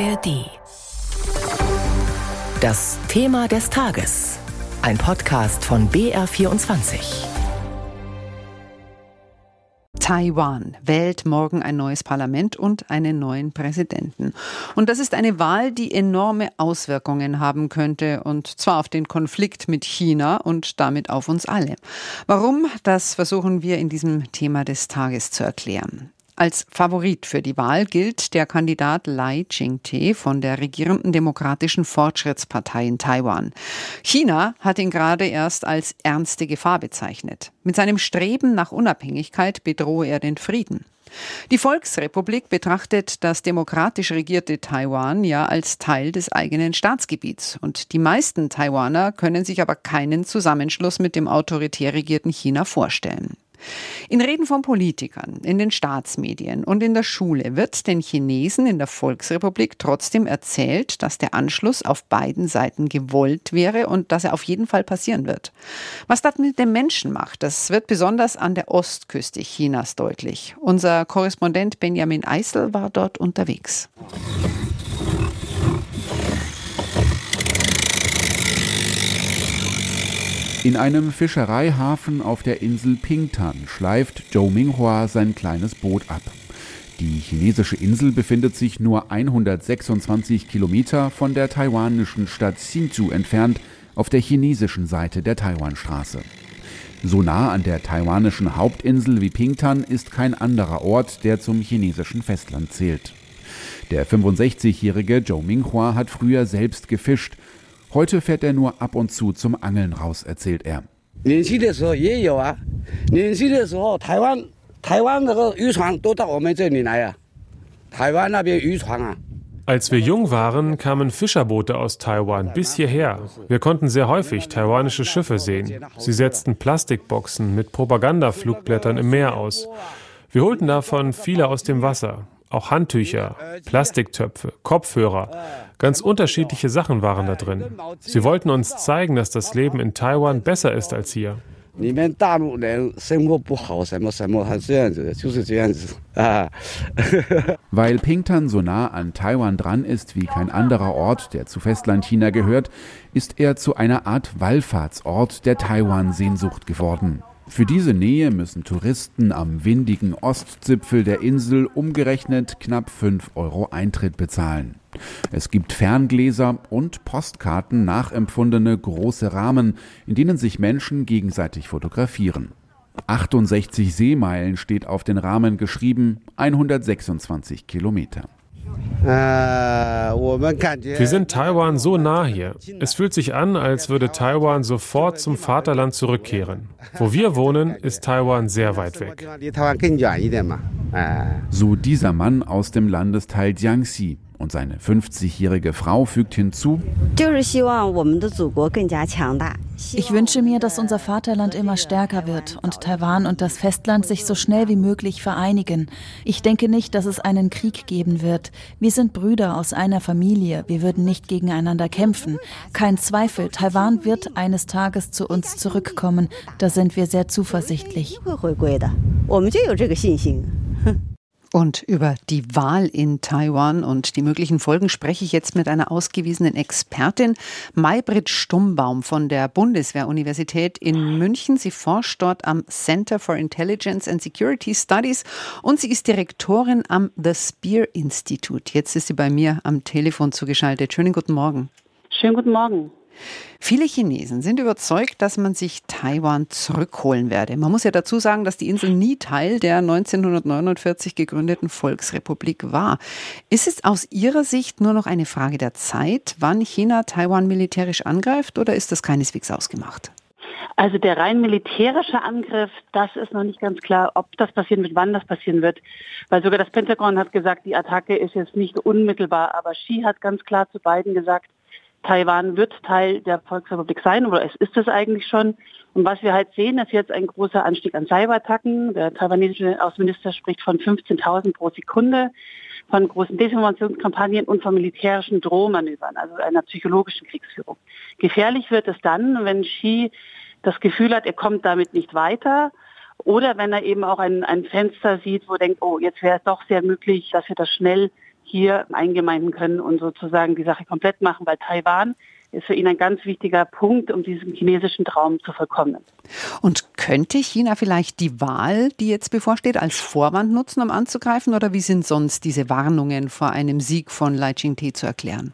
ARD. Das Thema des Tages. Ein Podcast von BR24. Taiwan wählt morgen ein neues Parlament und einen neuen Präsidenten. Und das ist eine Wahl, die enorme Auswirkungen haben könnte, und zwar auf den Konflikt mit China und damit auf uns alle. Warum, das versuchen wir in diesem Thema des Tages zu erklären. Als Favorit für die Wahl gilt der Kandidat Lai Ching-te von der regierenden Demokratischen Fortschrittspartei in Taiwan. China hat ihn gerade erst als ernste Gefahr bezeichnet. Mit seinem Streben nach Unabhängigkeit bedrohe er den Frieden. Die Volksrepublik betrachtet das demokratisch regierte Taiwan ja als Teil des eigenen Staatsgebiets. Und die meisten Taiwaner können sich aber keinen Zusammenschluss mit dem autoritär regierten China vorstellen. In Reden von Politikern, in den Staatsmedien und in der Schule wird den Chinesen in der Volksrepublik trotzdem erzählt, dass der Anschluss auf beiden Seiten gewollt wäre und dass er auf jeden Fall passieren wird. Was das mit den Menschen macht, das wird besonders an der Ostküste Chinas deutlich. Unser Korrespondent Benjamin Eisel war dort unterwegs. In einem Fischereihafen auf der Insel Pingtan schleift Zhou Minghua sein kleines Boot ab. Die chinesische Insel befindet sich nur 126 Kilometer von der taiwanischen Stadt Hsinchu entfernt, auf der chinesischen Seite der Taiwanstraße. So nah an der taiwanischen Hauptinsel wie Pingtan ist kein anderer Ort, der zum chinesischen Festland zählt. Der 65-jährige Zhou Minghua hat früher selbst gefischt Heute fährt er nur ab und zu zum Angeln raus, erzählt er. Als wir jung waren, kamen Fischerboote aus Taiwan bis hierher. Wir konnten sehr häufig taiwanische Schiffe sehen. Sie setzten Plastikboxen mit Propagandaflugblättern im Meer aus. Wir holten davon viele aus dem Wasser. Auch Handtücher, Plastiktöpfe, Kopfhörer. Ganz unterschiedliche Sachen waren da drin. Sie wollten uns zeigen, dass das Leben in Taiwan besser ist als hier. Weil Pingtan so nah an Taiwan dran ist wie kein anderer Ort, der zu Festlandchina gehört, ist er zu einer Art Wallfahrtsort der Taiwan-Sehnsucht geworden. Für diese Nähe müssen Touristen am windigen Ostzipfel der Insel umgerechnet knapp 5 Euro Eintritt bezahlen. Es gibt Ferngläser und Postkarten nachempfundene große Rahmen, in denen sich Menschen gegenseitig fotografieren. 68 Seemeilen steht auf den Rahmen geschrieben, 126 Kilometer. Wir sind Taiwan so nah hier. Es fühlt sich an, als würde Taiwan sofort zum Vaterland zurückkehren. Wo wir wohnen, ist Taiwan sehr weit weg. So dieser Mann aus dem Landesteil Jiangxi. Und seine 50-jährige Frau fügt hinzu, ich wünsche mir, dass unser Vaterland immer stärker wird und Taiwan und das Festland sich so schnell wie möglich vereinigen. Ich denke nicht, dass es einen Krieg geben wird. Wir sind Brüder aus einer Familie. Wir würden nicht gegeneinander kämpfen. Kein Zweifel, Taiwan wird eines Tages zu uns zurückkommen. Da sind wir sehr zuversichtlich. Und über die Wahl in Taiwan und die möglichen Folgen spreche ich jetzt mit einer ausgewiesenen Expertin, Maybrit Stummbaum von der Bundeswehruniversität in München. Sie forscht dort am Center for Intelligence and Security Studies und sie ist Direktorin am The Spear Institute. Jetzt ist sie bei mir am Telefon zugeschaltet. Schönen guten Morgen. Schönen guten Morgen. Viele Chinesen sind überzeugt, dass man sich Taiwan zurückholen werde. Man muss ja dazu sagen, dass die Insel nie Teil der 1949 gegründeten Volksrepublik war. Ist es aus Ihrer Sicht nur noch eine Frage der Zeit, wann China Taiwan militärisch angreift, oder ist das keineswegs ausgemacht? Also der rein militärische Angriff, das ist noch nicht ganz klar, ob das passieren wird, wann das passieren wird. Weil sogar das Pentagon hat gesagt, die Attacke ist jetzt nicht unmittelbar. Aber Xi hat ganz klar zu beiden gesagt, Taiwan wird Teil der Volksrepublik sein oder es ist es eigentlich schon. Und was wir halt sehen, ist jetzt ein großer Anstieg an Cyberattacken. Der taiwanesische Außenminister spricht von 15.000 pro Sekunde, von großen Desinformationskampagnen und von militärischen Drohmanövern, also einer psychologischen Kriegsführung. Gefährlich wird es dann, wenn Xi das Gefühl hat, er kommt damit nicht weiter oder wenn er eben auch ein, ein Fenster sieht, wo er denkt, oh, jetzt wäre es doch sehr möglich, dass wir das schnell hier eingemeinden können und sozusagen die Sache komplett machen, weil Taiwan ist für ihn ein ganz wichtiger Punkt, um diesen chinesischen Traum zu verkommen. Und könnte China vielleicht die Wahl, die jetzt bevorsteht, als Vorwand nutzen, um anzugreifen? Oder wie sind sonst diese Warnungen vor einem Sieg von Lai Ching-te zu erklären?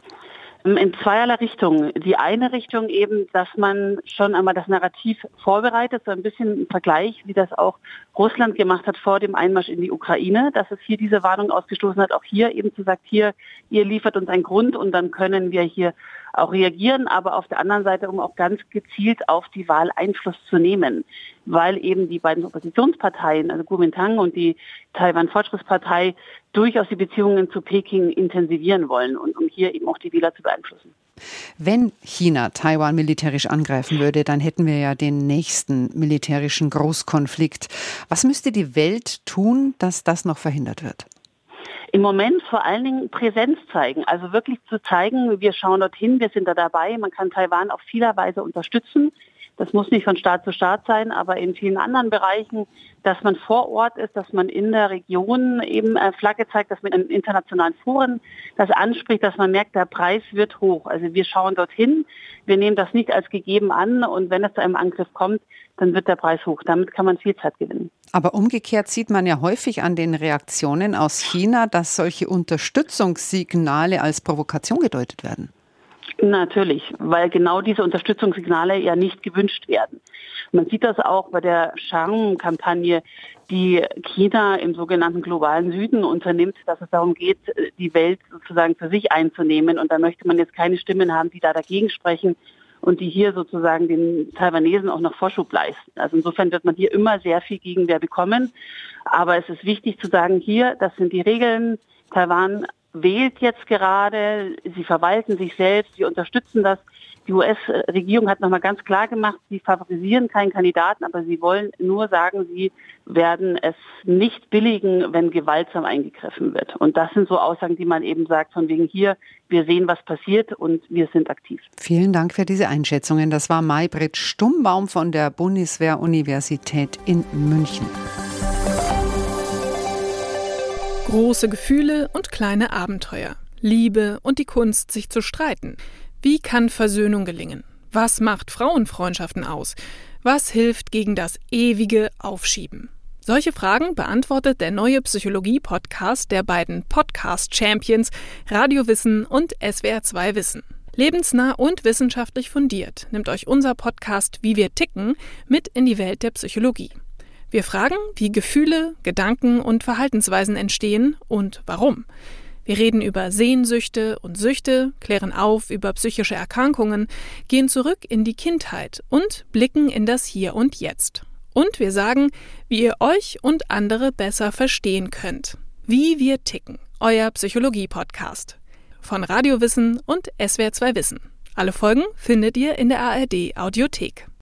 In zweierlei Richtung. Die eine Richtung eben, dass man schon einmal das Narrativ vorbereitet, so ein bisschen im Vergleich, wie das auch Russland gemacht hat vor dem Einmarsch in die Ukraine, dass es hier diese Warnung ausgestoßen hat, auch hier eben zu sagt, hier, ihr liefert uns einen Grund und dann können wir hier auch reagieren, aber auf der anderen Seite, um auch ganz gezielt auf die Wahl Einfluss zu nehmen, weil eben die beiden Oppositionsparteien, also Kuomintang und die Taiwan Fortschrittspartei, durchaus die Beziehungen zu Peking intensivieren wollen und um hier eben auch die Wähler zu beeinflussen. Wenn China Taiwan militärisch angreifen würde, dann hätten wir ja den nächsten militärischen Großkonflikt. Was müsste die Welt tun, dass das noch verhindert wird? Im Moment vor allen Dingen Präsenz zeigen, also wirklich zu zeigen, wir schauen dorthin, wir sind da dabei, man kann Taiwan auf vieler Weise unterstützen. Das muss nicht von Staat zu Staat sein, aber in vielen anderen Bereichen, dass man vor Ort ist, dass man in der Region eben äh, Flagge zeigt, dass man in internationalen Foren das anspricht, dass man merkt, der Preis wird hoch. Also wir schauen dorthin, wir nehmen das nicht als gegeben an und wenn es zu einem Angriff kommt, dann wird der Preis hoch. Damit kann man viel Zeit gewinnen. Aber umgekehrt sieht man ja häufig an den Reaktionen aus China, dass solche Unterstützungssignale als Provokation gedeutet werden. Natürlich, weil genau diese Unterstützungssignale ja nicht gewünscht werden. Man sieht das auch bei der Charme-Kampagne, die China im sogenannten globalen Süden unternimmt, dass es darum geht, die Welt sozusagen für sich einzunehmen. Und da möchte man jetzt keine Stimmen haben, die da dagegen sprechen und die hier sozusagen den Taiwanesen auch noch Vorschub leisten. Also insofern wird man hier immer sehr viel Gegenwehr bekommen. Aber es ist wichtig zu sagen, hier, das sind die Regeln. Taiwan wählt jetzt gerade, sie verwalten sich selbst, sie unterstützen das. Die US-Regierung hat nochmal ganz klar gemacht, sie favorisieren keinen Kandidaten, aber sie wollen nur sagen, sie werden es nicht billigen, wenn gewaltsam eingegriffen wird. Und das sind so Aussagen, die man eben sagt, von wegen hier, wir sehen, was passiert und wir sind aktiv. Vielen Dank für diese Einschätzungen. Das war Maybrit Stummbaum von der Bundeswehr-Universität in München. Große Gefühle und kleine Abenteuer. Liebe und die Kunst, sich zu streiten. Wie kann Versöhnung gelingen? Was macht Frauenfreundschaften aus? Was hilft gegen das ewige Aufschieben? Solche Fragen beantwortet der neue Psychologie-Podcast der beiden Podcast-Champions Radiowissen und SWR2 Wissen. Lebensnah und wissenschaftlich fundiert nimmt euch unser Podcast Wie wir ticken mit in die Welt der Psychologie. Wir fragen, wie Gefühle, Gedanken und Verhaltensweisen entstehen und warum. Wir reden über Sehnsüchte und Süchte, klären auf über psychische Erkrankungen, gehen zurück in die Kindheit und blicken in das Hier und Jetzt. Und wir sagen, wie ihr euch und andere besser verstehen könnt. Wie wir ticken. Euer Psychologie-Podcast. Von Radiowissen und SWR2 Wissen. Alle Folgen findet ihr in der ARD Audiothek.